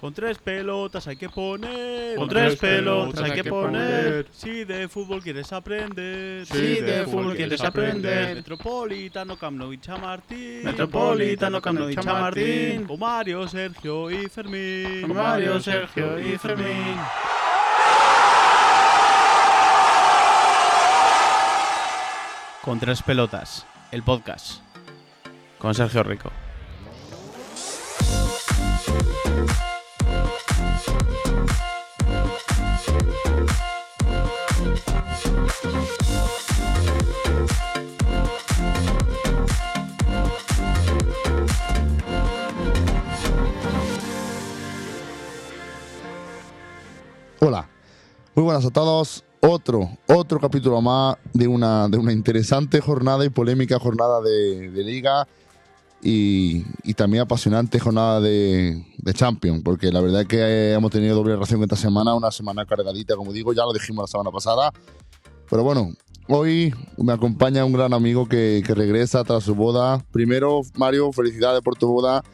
Con tres pelotas hay que poner. Con tres pelotas hay que poner. Si de fútbol quieres aprender. Si de fútbol quieres aprender. Metropolitano, Camp Nou y Chamartín. Metropolitano, Camp Nou y Chamartín. Con Mario, Sergio y Fermín. Con Mario, Sergio y Fermín. Con tres pelotas, el podcast. Con Sergio Rico. Muy buenas a todos. Otro, otro capítulo más de una, de una interesante jornada y polémica jornada de, de liga y, y también apasionante jornada de, de Champions, porque la verdad es que hemos tenido doble ración esta semana, una semana cargadita, como digo, ya lo dijimos la semana pasada. Pero bueno, hoy me acompaña un gran amigo que, que regresa tras su boda. Primero, Mario, felicidades por tu boda.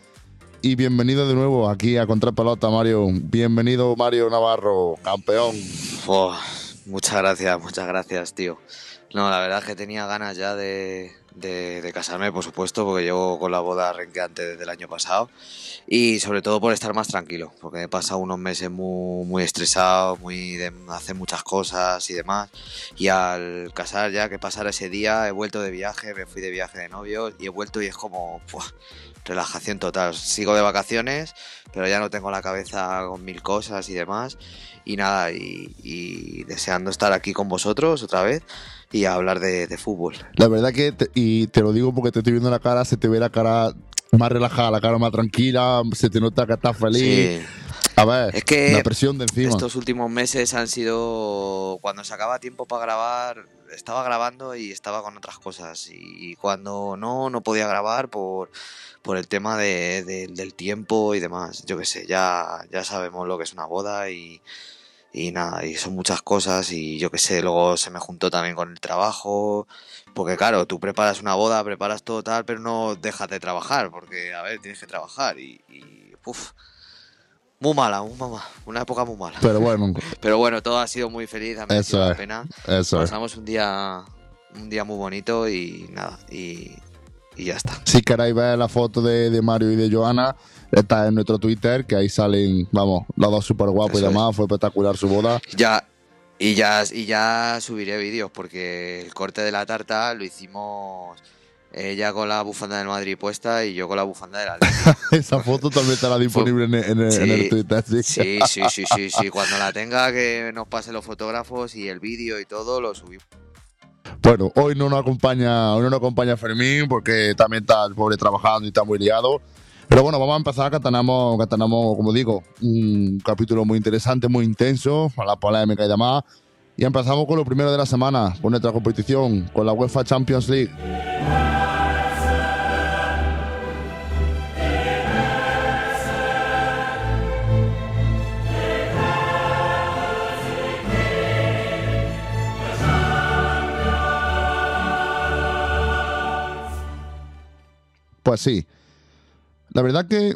Y bienvenido de nuevo aquí a Contrapelota, Mario. Bienvenido, Mario Navarro, campeón. Oh, muchas gracias, muchas gracias, tío. No, la verdad es que tenía ganas ya de, casarme, por supuesto, porque llevo con la boda renqueante desde el año pasado. Y sobre todo por estar más tranquilo, porque he pasado unos meses muy, muy estresado, muy de hacer muchas cosas y demás. Y al casar ya, que pasara ese día, he vuelto de viaje, me fui de viaje de novio y he vuelto y es como... ¡buah! Relajación total. Sigo de vacaciones, pero ya no tengo la cabeza con mil cosas y demás. Y nada, y, y deseando estar aquí con vosotros otra vez y a hablar de, de fútbol. La verdad que, te- y te lo digo porque te estoy viendo la cara, se te ve la cara más relajada, la cara más tranquila, se te nota que estás feliz. Sí, A ver, Es que la presión de encima. estos últimos meses han sido cuando sacaba tiempo para grabar, estaba grabando y estaba con otras cosas. Y cuando no, no podía grabar por, por el tema de- de- del tiempo y demás. Yo qué sé, ya, ya sabemos lo que es una boda y, y nada, y son muchas cosas y yo qué sé, luego se me juntó también con el trabajo. Porque claro, tú preparas una boda, preparas todo tal, pero no dejas de trabajar, porque a ver, tienes que trabajar y, y uf, muy mala, muy mala, una época muy mala. Pero bueno, Pero bueno, todo ha sido muy feliz, ha merecido Eso la es. pena. eso es. Pasamos un día un día muy bonito y nada, y, y ya está. Si queréis ver la foto de, de Mario y de Joana, está en nuestro Twitter, que ahí salen, vamos, los dos súper guapos y es. demás. Fue espectacular su boda. Ya y ya y ya subiré vídeos porque el corte de la tarta lo hicimos ella con la bufanda del Madrid puesta y yo con la bufanda de la Esa foto también estará disponible en, en el, en el Sí, Twitter. Sí. Sí, sí, sí, sí, sí. Cuando la tenga que nos pase los fotógrafos y el vídeo y todo lo subimos. Bueno, hoy no nos acompaña, hoy no nos acompaña Fermín porque también está el pobre trabajando y está muy liado. Pero bueno, vamos a empezar que tenemos, que tenemos, como digo, un capítulo muy interesante, muy intenso, a la polémica y demás. Y empezamos con lo primero de la semana, con nuestra competición, con la UEFA Champions League. Pues sí. La verdad que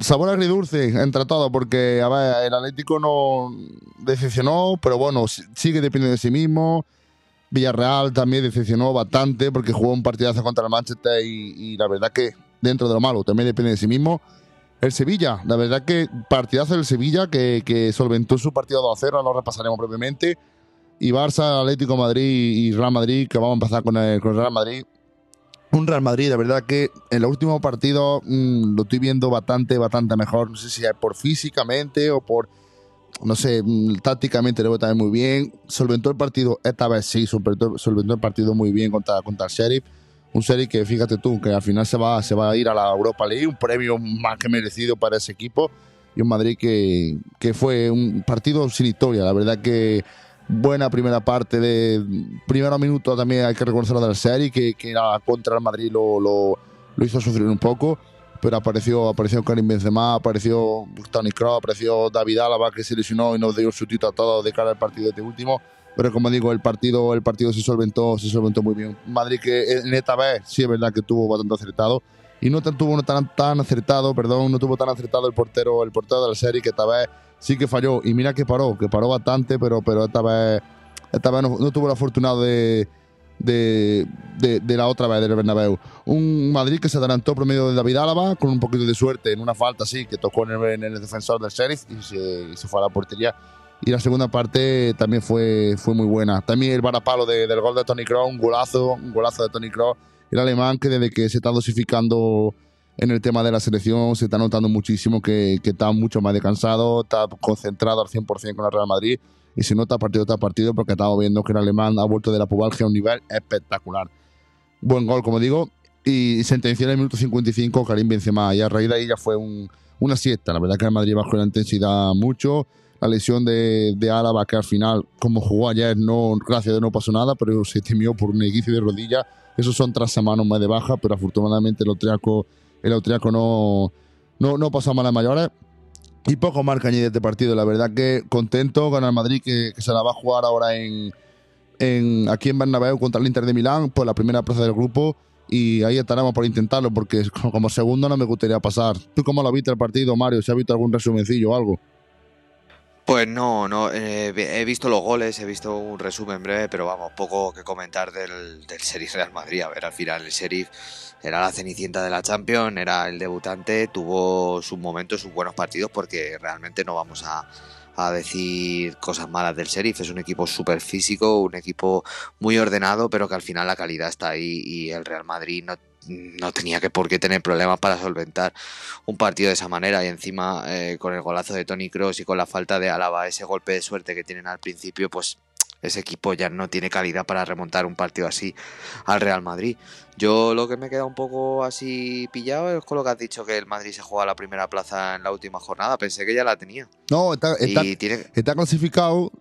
sabor agridulce entre todo, porque a el Atlético no decepcionó, pero bueno, si- sigue dependiendo de sí mismo. Villarreal también decepcionó bastante porque jugó un partidazo contra el Manchester y, la verdad que dentro de lo malo también depende de sí mismo. El Sevilla, la verdad que partidazo del Sevilla que, solventó su partido 2-0, lo repasaremos brevemente. Y Barça, Atlético Madrid y Real Madrid, que vamos a empezar con el, con el Real Madrid. Un Real Madrid, de verdad que en los últimos partidos mm, lo estoy viendo bastante, bastante mejor. No sé si es por físicamente o por, no sé, mm, tácticamente lo veo también muy bien. Solventó el partido, esta vez sí, solventó, solventó el partido muy bien contra, contra el Sheriff. Un Sheriff que fíjate tú, que al final se va, se va a ir a la Europa League, un premio más que merecido para ese equipo. Y un Madrid que, que fue un partido sin historia, la verdad que buena primera parte de primero minuto también hay que reconocerlo del serie que, que era contra el Madrid lo, lo, lo hizo sufrir un poco pero apareció apareció Karim Benzema apareció Toni Kroos apareció David Álava que se lesionó y nos dio su título a todos de cara al partido de este último. Pero como digo el partido el partido se solventó se solventó muy bien. Madrid que en esta vez sí es verdad que tuvo bastante acertado. Y no tuvo tan, tan acertado, perdón, no tuvo tan acertado el portero, el portero de la serie que esta vez sí que falló. Y mira que paró, que paró bastante, pero, pero esta vez, esta vez no, tuvo la fortuna de, de, de, la otra vez del Bernabéu. Un Madrid que se adelantó por medio de David Álava con un poquito de suerte en una falta así que tocó en el, en el defensor del Sheriff y se, se, fue a la portería. Y la segunda parte también fue, fue muy buena. También el varapalo de, del gol de Tony Kroos, un golazo, un golazo de Tony Kroos. El alemán que desde que se está dosificando en el tema de la selección se está notando muchísimo que, está mucho más descansado, está concentrado al 100% con el Real Madrid y se nota partido tras partido porque estamos viendo que el alemán ha vuelto de la pubalgia a un nivel espectacular. Buen gol, como digo, y sentenció en el minuto 55 Karim Benzema y a raíz de ahí ya fue un, una siesta. La verdad que el Madrid bajó la intensidad mucho. La lesión de, de Álava, que al final, como jugó ayer, no, gracias a Dios no pasó nada, pero se temió por un equipo de rodilla. Esos son tras semanas más de baja, pero afortunadamente el austriaco, el austriaco no, no, no pasó a malas mayores. Y poco más que añadir este partido. La verdad que contento con el Madrid que, se la va a jugar ahora en, en, aquí en Bernabéu contra el Inter de Milán por la primera plaza del grupo. Y ahí estaremos por intentarlo porque como segundo no me gustaría pasar. ¿Tú cómo lo viste el partido, Mario? ¿Se ha visto algún resumencillo o algo? Pues no, no eh, he visto los goles, he visto un resumen breve, pero vamos, poco que comentar del, del Sheriff Real Madrid. A ver, al final el Sheriff era la cenicienta de la Champions, era el debutante, tuvo sus momentos, sus buenos partidos, porque realmente no vamos a, a decir cosas malas del Sheriff. Es un equipo súper físico, un equipo muy ordenado, pero que al final la calidad está ahí y el Real Madrid no, no tenía que por qué tener problemas para solventar un partido de esa manera. Y encima, eh, con el golazo de Tony Cross y con la falta de Álava, ese golpe de suerte que tienen al principio, pues ese equipo ya no tiene calidad para remontar un partido así al Real Madrid. Yo lo que me queda un poco así pillado es con lo que has dicho que el Madrid se juega la primera plaza en la última jornada. Pensé que ya la tenía. No, está, está, clasificado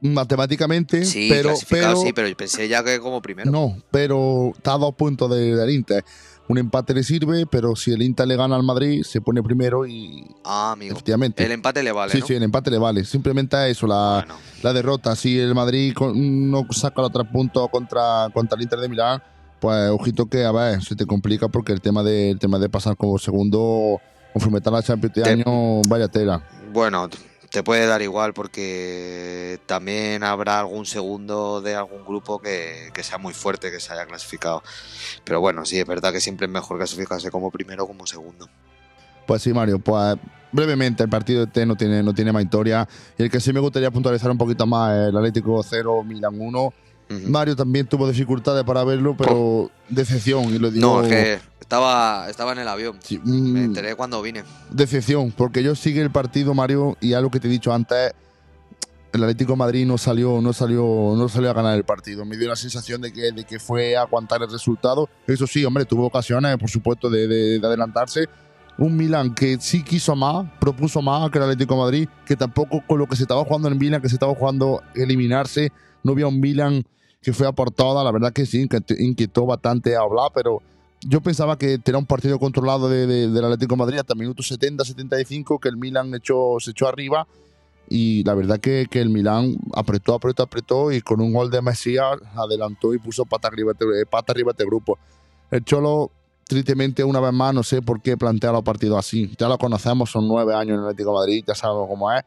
matemáticamente, sí, pero, pero, sí, pero pensé ya que como primero. No, pero está a dos puntos del Inter un empate le sirve, pero si el Inter le gana al Madrid, se pone primero y. Ah, amigo. Efectivamente. El empate le vale. Sí, ¿no? sí, el empate le vale. Simplemente eso, la, la derrota. Si el Madrid no saca los tres puntos contra, contra el Inter de Milán, pues ojito que, a ver, se te complica porque el tema de, el tema de pasar como segundo, conforme está la Champions de año, vaya tela. Bueno, te puede dar igual porque también habrá algún segundo de algún grupo que, sea muy fuerte, que se haya clasificado. Pero bueno, sí, es verdad que siempre es mejor clasificarse como primero o como segundo. Pues sí, Mario, pues brevemente el partido de T no tiene, no tiene más historia. Y el que sí me gustaría puntualizar un poquito más el Atlético 0, Milan 1. Mario también tuvo dificultades para verlo, pero decepción, y lo digo. No, es que estaba, estaba en el avión. Mm. me enteré cuando vine. Decepción, porque yo sigue el partido, Mario, y algo que te he dicho antes, el Atlético de Madrid no salió, no salió, no salió a ganar el partido. Me dio la sensación de que, de que fue a aguantar el resultado. Eso sí, hombre, tuvo ocasiones, por supuesto, de, de, adelantarse. Un Milan que sí quiso más, propuso más que el Atlético de Madrid, que tampoco con lo que se estaba jugando en Milan, que se estaba jugando eliminarse, no había un Milan que fue aportada, la verdad que sí, inquietó bastante a hablar, pero yo pensaba que tenía un partido controlado de, del Atlético de Madrid hasta minutos 70, 75, que el Milan echó, se echó arriba y la verdad que, que, el Milan apretó, apretó, apretó y con un gol de Mesías adelantó y puso pata arriba, este, pata arriba este grupo. El Cholo, tristemente, una vez más, no sé por qué plantea los partidos así. Ya lo conocemos, son nueve años en el Atlético de Madrid, ya sabemos cómo es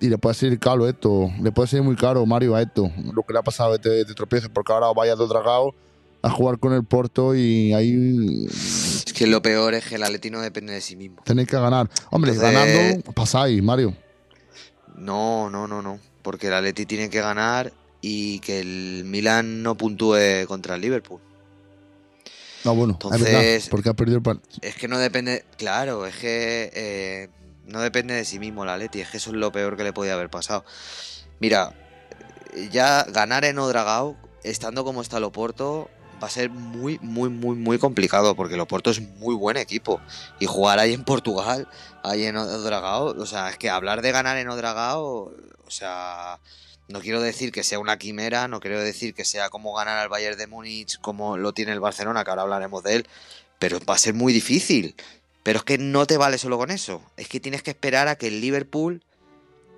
y le puede ser caro esto, le puede ser muy caro Mario a esto, lo que le ha pasado a este, este tropiezo, porque ahora vaya de dragado a jugar con el Porto y ahí... Es que lo peor es que el Atleti no depende de sí mismo. Tenéis que ganar. Hombre, ganando pasáis, Mario. No, no, no, no, porque el Atleti tiene que ganar y que el Milan no puntúe contra el Liverpool. No, bueno, Entonces, es verdad, porque ha perdido el. Es que no depende, claro, es que eh, no depende de sí mismo la Leti, es que eso es lo peor que le podía haber pasado. Mira, ya ganar en Odragao, estando como está el Oporto, va a ser muy, muy, muy, muy complicado, porque el Oporto es muy buen equipo. Y jugar ahí en Portugal, ahí en Odragao, o sea, es que hablar de ganar en Odragao, o sea, no quiero decir que sea una quimera, no quiero decir que sea como ganar al Bayern de Múnich, como lo tiene el Barcelona, que ahora hablaremos de él, pero va a ser muy difícil. Pero es que no te vale solo con eso. Es que tienes que esperar a que el Liverpool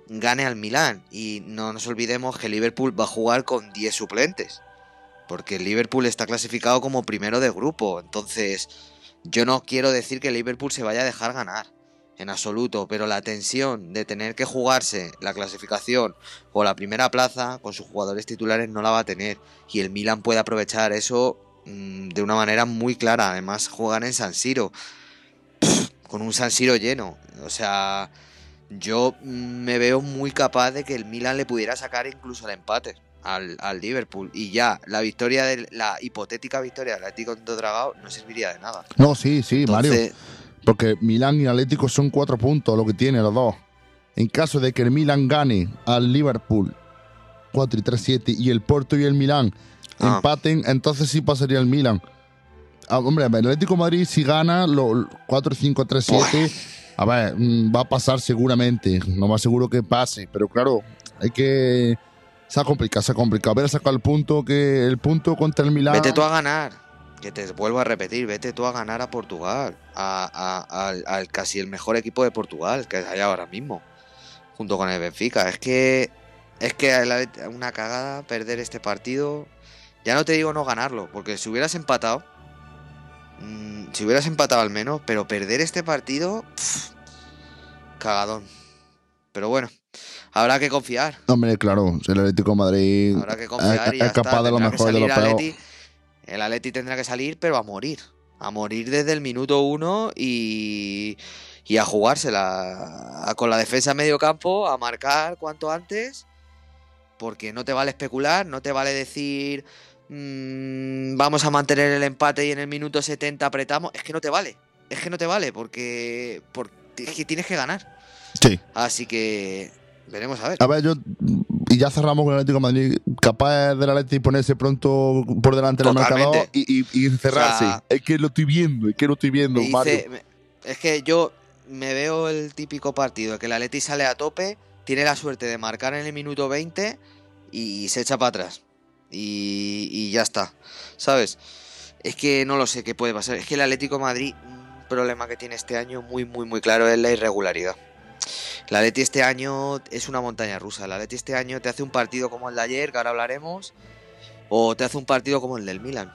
gane al Milán. Y no nos olvidemos que el Liverpool va a jugar con 10 suplentes. Porque el Liverpool está clasificado como primero de grupo. Entonces, Yo no quiero decir que el Liverpool se vaya a dejar ganar, en absoluto, pero la tensión de tener que jugarse la clasificación o la primera plaza con sus jugadores titulares no la va a tener. Y el Milan puede aprovechar eso mm, de una manera muy clara. Además, juegan en San Siro, con un San Siro lleno. O sea, yo me veo muy capaz de que el Milan le pudiera sacar incluso el empate al, al Liverpool. Y ya, la victoria de la hipotética victoria del Atlético de Dragao no serviría de nada. No, sí, sí, Mario. Porque Milán y Atlético son cuatro puntos lo que tiene los dos. En caso de que el Milan gane al Liverpool 4 y 3, 7 y el Porto y el Milán Ah. empaten, entonces sí pasaría el Milan. Ah, hombre, el Atlético de Madrid si gana lo, 4, 5, 3, 7, a ver, mm, va a pasar seguramente. No más seguro que pase, pero claro, hay que... Se ha complicado, se ha complicado. Haber sacado el punto, que el punto contra el Milan... Vete tú a ganar. Que te vuelvo a repetir, vete tú a ganar a Portugal. A, a- al, al casi el mejor equipo de Portugal que hay ahora mismo. Junto con el Benfica. Es que. Es que una cagada perder este partido. Ya no te digo no ganarlo. Porque si hubieras empatado. Mm, si hubieras empatado al menos. Pero perder este partido. cagadón. Pero bueno. Habrá que confiar. Hombre, claro, el Atlético de Madrid Habrá que confiar es- capaz está. de lo mejor de lo peor. Atleti. El Atleti tendrá que salir, pero a morir. A morir desde el minuto uno y, y a jugársela. A- con la defensa a medio campo, a marcar cuanto antes. Porque no te vale especular, no te vale decir "Mm, vamos a mantener el empate y en el minuto 70 apretamos. Es que no te vale. Es que no te vale porque, porque es que tienes que ganar. Sí. Así que veremos a ver. A ver, yo. Y ya cerramos con el Atlético de Madrid. Capaz del Atlético ponerse pronto por delante del marcador y, y, y encerrarse. O sea, es que lo estoy viendo, es que lo estoy viendo, Mario. me- es que yo me veo el típico partido que el Atleti sale a tope, tiene la suerte de marcar en el minuto 20 y se echa para atrás. Y, y ya está, ¿sabes? Es que no lo sé qué puede pasar. Es que el Atlético Madrid, un problema que tiene este año muy, muy, muy claro es la irregularidad. El Atleti este año es una montaña rusa. El Atleti este año te hace un partido como el de ayer, que ahora hablaremos, o te hace un partido como el del Milan.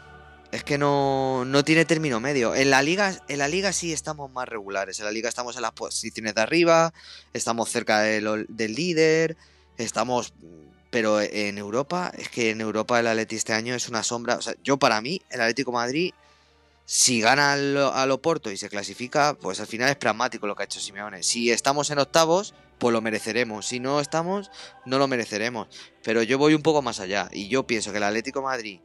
Es que no, no tiene término medio. En la liga, en la liga sí estamos más regulares. En la liga estamos en las posiciones de arriba, estamos cerca del líder, estamos. Pero en Europa, es que en Europa el Atleti este año es una sombra. O sea, yo para mí, el Atlético Madrid, si gana al, al Oporto y se clasifica, pues al final es pragmático lo que ha hecho Simeone. Si estamos en octavos, pues lo mereceremos. Si no estamos, no lo mereceremos. Pero yo voy un poco más allá. Y yo pienso que el Atlético Madrid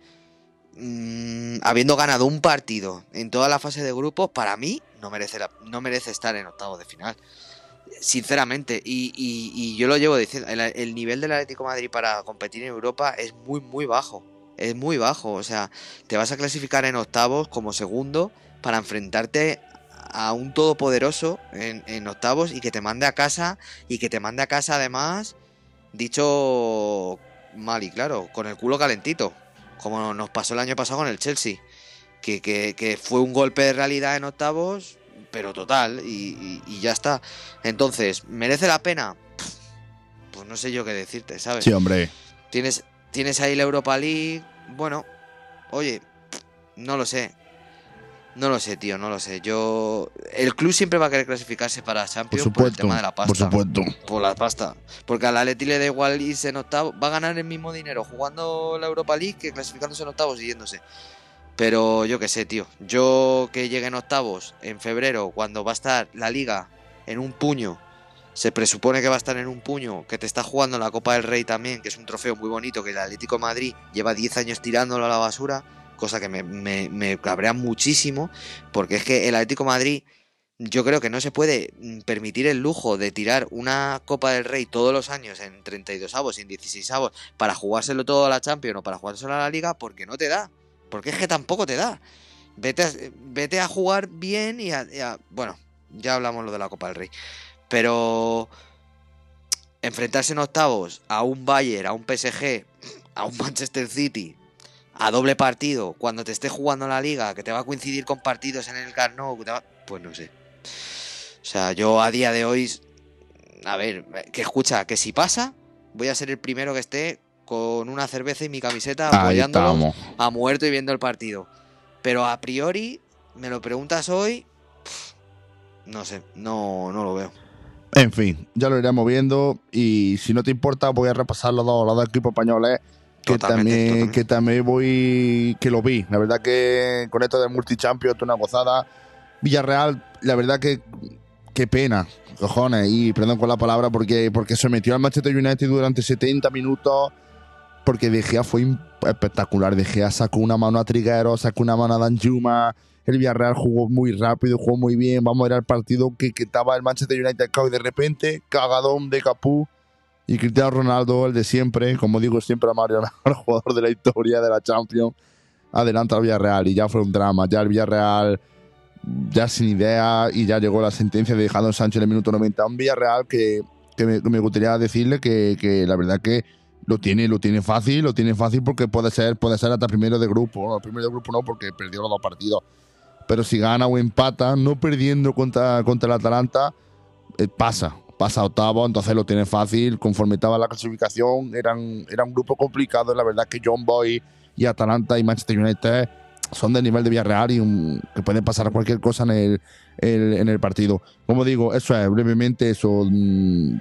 mm, habiendo ganado un partido en toda la fase de grupos, para mí no merece, no merece estar en octavos de final. Sinceramente, y, y- yo lo llevo diciendo, el, el nivel del Atlético Madrid para competir en Europa es muy, muy bajo. Es muy bajo. O sea, te vas a clasificar en octavos como segundo para enfrentarte a un todopoderoso en, en octavos y que te mande a casa. Y que te mande a casa además, dicho mal y claro, con el culo calentito como nos pasó el año pasado con el Chelsea, que, que- que fue un golpe de realidad en octavos, pero total, y, y- y ya está. Entonces, ¿merece la pena? Pues no sé yo qué decirte, ¿sabes? Sí, hombre. Tienes, tienes ahí la Europa League, bueno, oye, no lo sé. No lo sé, tío, no lo sé. Yo. El club siempre va a querer clasificarse para Por Champions por, el tema de la pasta. Por supuesto. Por la pasta. Porque al Atleti le da igual irse en octavos. Va a ganar el mismo dinero jugando la Europa League que clasificándose en octavos y yéndose. Pero yo qué sé, tío. Yo que llegue en octavos en febrero, cuando va a estar la liga en un puño. Se presupone que va a estar en un puño, que te está jugando la Copa del Rey también, que es un trofeo muy bonito, que el Atlético Madrid lleva 10 años tirándolo a la basura, cosa que me, me, me cabrea muchísimo, porque es que el Atlético Madrid yo creo que no se puede mm, permitir el lujo de tirar una Copa del Rey todos los años en 32 avos y en 16 avos para jugárselo todo a la Champions o para jugárselo a la Liga porque no te da. Porque es que tampoco te da. Vete a, vete a jugar bien y a, Bueno, ya hablamos lo de la Copa del Rey. Pero enfrentarse en octavos a un Bayern, a un PSG, a un Manchester City, a doble partido, cuando te esté jugando la liga, que te va a coincidir con partidos en el Camp Nou, va- pues no sé. O sea, yo a día de hoy, a ver, que escucha, que si pasa, voy a ser el primero que esté con una cerveza y mi camiseta Ahí apoyándolo estamos. a muerto y viendo el partido. Pero a priori, me lo preguntas hoy, no sé, no, no lo veo. En fin, ya lo iremos viendo y si no te importa voy a repasar los dos, los dos equipos españoles que Totalmente, también, totalmente. que también voy, que lo vi. La verdad que con esto del multichampion es una gozada. Villarreal, la verdad que qué pena, cojones, y perdón con la palabra porque, porque se metió al Manchester United durante 70 minutos porque De Gea fue espectacular. De Gea sacó una mano a Triguero, sacó una mano a Danjuma. El Villarreal jugó muy rápido, jugó muy bien. Vamos a ver al partido que, estaba el Manchester United y de repente, cagadón de Capú. Y Cristiano Ronaldo, el de siempre, como digo siempre a Mario, el jugador de la historia de la Champions, adelanta al Villarreal. Y ya fue un drama. Ya el Villarreal, ya sin idea, y ya llegó la sentencia de Jadon Sánchez en el minuto 90. Un Villarreal que, que me, me gustaría decirle que, que la verdad que lo tiene, lo tiene fácil, lo tiene fácil porque puede ser, puede ser hasta primero de grupo. No, primero de grupo no, porque perdió los dos partidos. Pero si gana o empata, no perdiendo contra, contra el Atalanta, eh, pasa. Pasa octavo, entonces lo tiene fácil. Conforme estaba la clasificación, eran, era un grupo complicado. La verdad que John Boy y Atalanta y Manchester United son del nivel de Villarreal y un- que pueden pasar cualquier cosa en el, el- en el partido. Como digo, eso es brevemente eso. mm,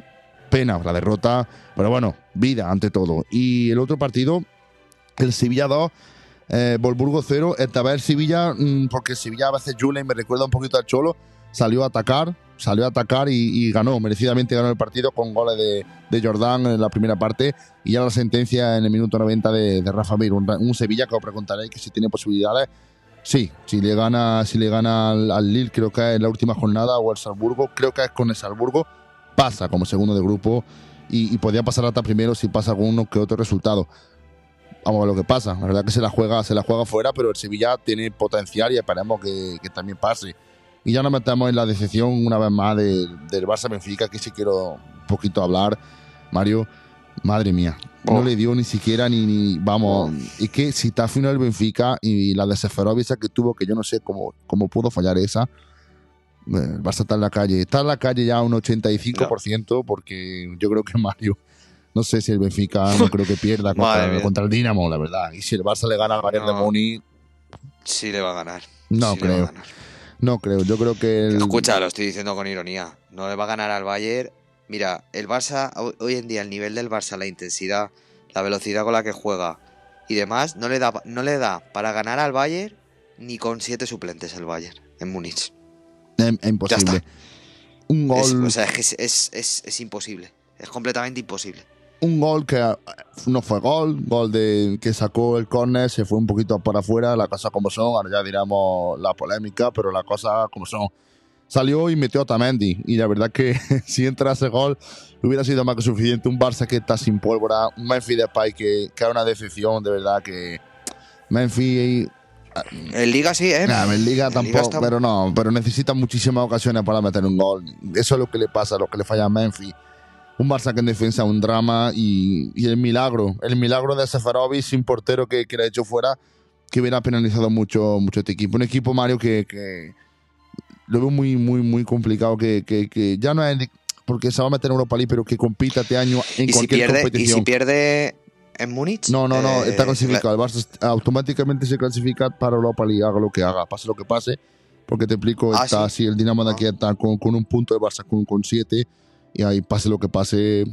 Pena la derrota, pero bueno, vida ante todo. Y el otro partido, el Sevilla 2, eh, Volburgo 0. Esta vez Sevilla, mm, porque Sevilla a veces Julen me recuerda un poquito al Cholo, salió a atacar, salió a atacar y, ganó, merecidamente ganó el partido con goles de, de Jordán en la primera parte y ya la sentencia en el minuto 90 de, de Rafa Mir. Un, un Sevilla que os preguntaréis que si tiene posibilidades. Sí, si le gana, si le gana al, al Lille, creo que es en la última jornada, o al Salzburgo, creo que es con el Salzburgo, pasa como segundo de grupo y, y podría pasar hasta primero si pasa alguno que otro resultado. Vamos a ver lo que pasa. La verdad que se la juega, se la juega fuera, pero el Sevilla tiene potencial y esperemos que, que también pase. Y ya nos metemos en la decepción una vez más de- del Barça Benfica, que sí quiero un poquito hablar. Mario, madre mía, no Oh. le dio ni siquiera ni, ni- vamos, es que si está final el Benfica y la de Seferovic que tuvo, que yo no sé cómo, cómo pudo fallar esa, el Barça está en la calle. Está en la calle ya un 85%, porque yo creo que Mario, no sé si el Benfica no creo que pierda contra, el Dinamo, la verdad. Y si el Barça le gana al Bayern de No. Múnich, Sí le va a ganar. no sí creo. ganar. No creo, yo creo que el, Escucha, lo estoy diciendo con ironía. No le va a ganar al Bayern. Mira, el Barça, ho- hoy en día, el nivel del Barça, la intensidad, la velocidad con la que juega y demás, no le da, no le da para ganar al Bayern ni con siete suplentes el Bayern en Múnich. Es, es imposible. Un Es- gol, o sea, es es, es, es- es imposible. Es completamente imposible. un gol que eh, no fue gol, gol de que sacó el córner, se fue un poquito por afuera, la cosa como son, ahora ya diremos la polémica, pero la cosa como son. Salió y metió a Tamendi, y la verdad que si entra ese gol hubiera sido más que suficiente. Un Barça que está sin pólvora, un Memphis Depay que, que es una decepción, de verdad que Memphis En Liga sí, ¿eh? Nah, en Liga tampoco, pero no, pero necesita muchísimas ocasiones para meter un gol. Eso es lo que le pasa, lo que le falla a Memphis. Un Barça que en defensa un drama y, y el milagro, el milagro de Seferovic sin portero que, que le ha hecho fuera, que hubiera penalizado mucho, mucho este equipo. Un equipo, Mario, que, que lo veo muy, muy, muy complicado, que, que, que ya no es porque se va a meter en Europa League, pero que compita este año en ¿Y si, ¿Y si pierde en Múnich? No, no, no, eh, está clasificado. El Barça automáticamente se clasifica para Europa League, haga lo que haga, pase lo que pase. Porque te explico, Ah, está ¿sí? así, el Dinamo de aquí Ah. está con, con un punto, el Barça con, con siete. Y ahí pase lo que pase,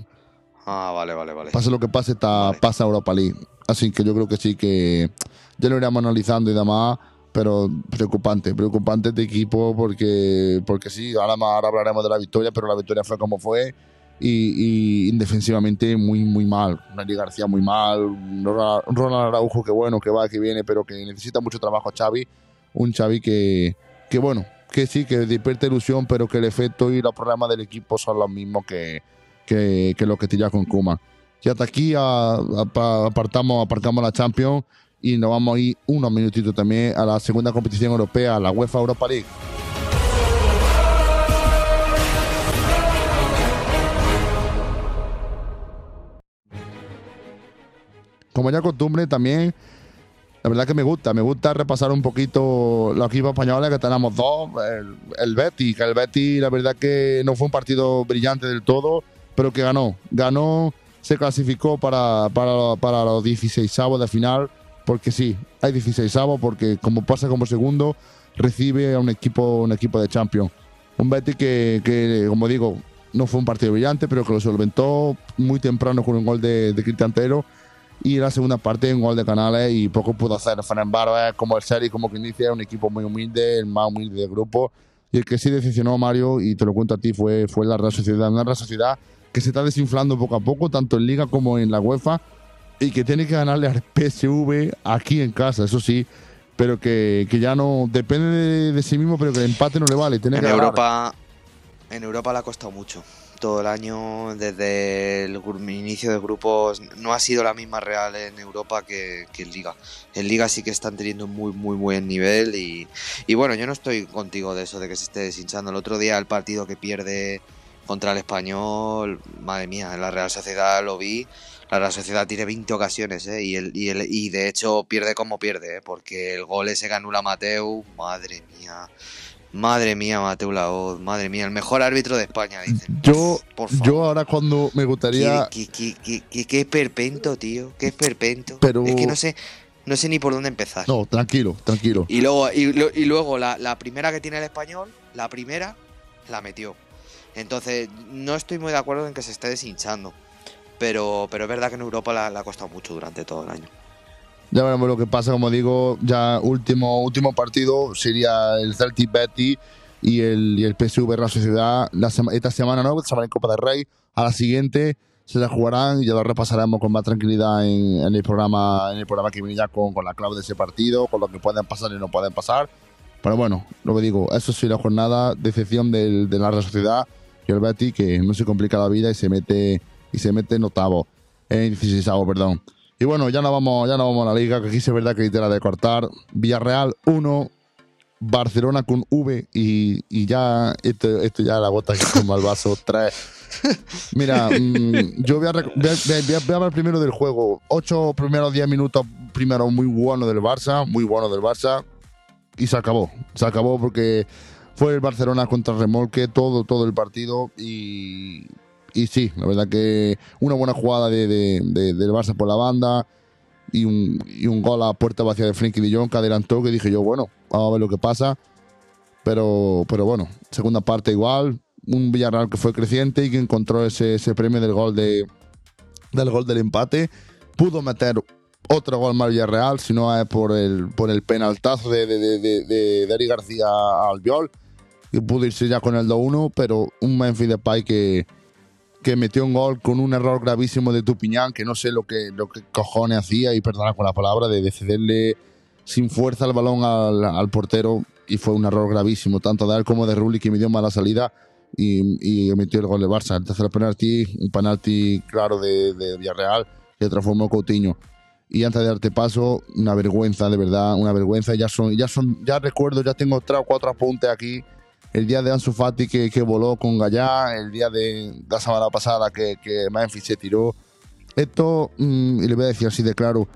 Ah, vale, vale, vale. pase lo que pase, está, Vale. pasa Europa League. Así que yo creo que sí que ya lo iremos analizando y demás. Pero preocupante, preocupante este equipo porque, porque sí, ahora, más, ahora hablaremos de la victoria, pero la victoria fue como fue y, y defensivamente muy, muy mal. Nelly García muy mal, Ronald Araujo que bueno, que va, que viene, pero que necesita mucho trabajo Xavi. Un Xavi que, que bueno, que sí, que despierte ilusión, pero que el efecto y los problemas del equipo son los mismos que, que, que lo que con Kuma. Y hasta aquí a- a- apartamos, aparcamos la Champions y nos vamos a ir unos minutitos también a la segunda competición europea, la UEFA Europa League. Como ya costumbre también, la verdad que me gusta, me gusta repasar un poquito los equipos españoles que tenemos dos, el, el Betis, que el Betis la verdad que no fue un partido brillante del todo, pero que ganó, ganó, se clasificó para, para, para los 16 avos de final, porque sí, hay 16 avos, porque como pasa como segundo, recibe a un equipo, un equipo de Champions. Un Betis que, que, como digo, no fue un partido brillante, pero que lo solventó muy temprano con un gol de, de Cristian y la segunda parte un gol de Canales y poco pudo hacer. Fenerbahce como el Serie, como que inicia, un equipo muy humilde, el más humilde del grupo. Y el que sí decepcionó Mario, y te lo cuento a ti, fue, fue la Real Sociedad. Una Real Sociedad que se está desinflando poco a poco, tanto en Liga como en la UEFA, y que tiene que ganarle al PSV aquí en casa, eso sí, pero que, que ya no depende de, de, sí mismo, pero que el empate no le vale. Tiene en que Europa, en Europa le ha costado mucho todo el año, desde el inicio de grupos, no ha sido la misma Real en Europa que, que, en Liga. En Liga sí que están teniendo muy, muy buen nivel y, y, bueno, yo no estoy contigo de eso, de que se esté deshinchando. El otro día el partido que pierde contra el Español, madre mía, en la Real Sociedad lo vi. La Real Sociedad tiene 20 ocasiones ¿eh? y, el, y, el, y de hecho pierde como pierde, ¿eh? porque el gol ese que anula Mateu, madre mía. Madre mía, Mateo Laoz, madre mía, el mejor árbitro de España, dicen. Yo, yo ahora cuando me gustaría. ¿Qué, qué, qué, qué, qué perpento, tío? ¿Qué perpento? Pero... Es que no sé, no sé ni por dónde empezar. No, tranquilo, tranquilo. Y luego, y, y luego la, la, primera que tiene el español, la primera, la metió. Entonces, no estoy muy de acuerdo en que se esté deshinchando. Pero, pero es verdad que en Europa la, la ha costado mucho durante todo el año. Ya veremos lo que pasa, como digo, ya último, último partido sería el Celtic Betty y el, y el PSV Real Sociedad la sema, esta semana, ¿no? Esta semana en Copa del Rey. A la siguiente se la jugarán y ya lo repasaremos con más tranquilidad en, el programa en el programa que viene ya con, con la clave de ese partido, con lo que pueden pasar y no pueden pasar. Pero bueno, lo que digo, eso sí la jornada de excepción del, de la Real Sociedad y el Betty que no se complica la vida y se mete y se mete en octavo, en 16 perdón. Y bueno, ya no vamos, ya no vamos a la liga, que aquí sí es verdad que hay tela de cortar. Villarreal 1, Barcelona con V y, y ya, esto, esto, ya la gota que toma el vaso 3. Mira, mmm, yo voy a, voy, a, primero del juego. Ocho primeros 10 minutos, primero muy bueno del Barça, muy bueno del Barça. Y se acabó. Se acabó porque fue el Barcelona contra remolque todo, todo el partido y y sí, la verdad que una buena jugada de, de, de, del Barça por la banda y un, gol a puerta vacía de Frenkie de Jong que adelantó, que dije yo, bueno, vamos a ver lo que pasa. Pero, pero bueno, segunda parte igual, un Villarreal que fue creciente y que encontró ese, premio del gol, de, del gol del empate. Pudo meter otro gol más Villarreal, si no es por el, penaltazo de, de, García al Viol. Y pudo irse ya con el 2-1, pero un Memphis Depay que, que metió un gol con un error gravísimo de Tupiñán, que no sé lo que, lo que cojones hacía, y perdona con la palabra, de, de cederle sin fuerza el balón al, al, portero, y fue un error gravísimo, tanto de él como de Rulli, que me dio mala salida y, y metió el gol de Barça. El tercer penalti, un penalti claro de, de Villarreal, que transformó Coutinho. Y antes de darte paso, una vergüenza, de verdad, una vergüenza. Ya son, ya son, ya recuerdo, ya tengo tres o cuatro apuntes aquí el día de Ansu Fati que, que voló con Gallá, el día de, de la semana pasada que, que Memphis se tiró. Esto, mmm, y le voy a decir así de claro,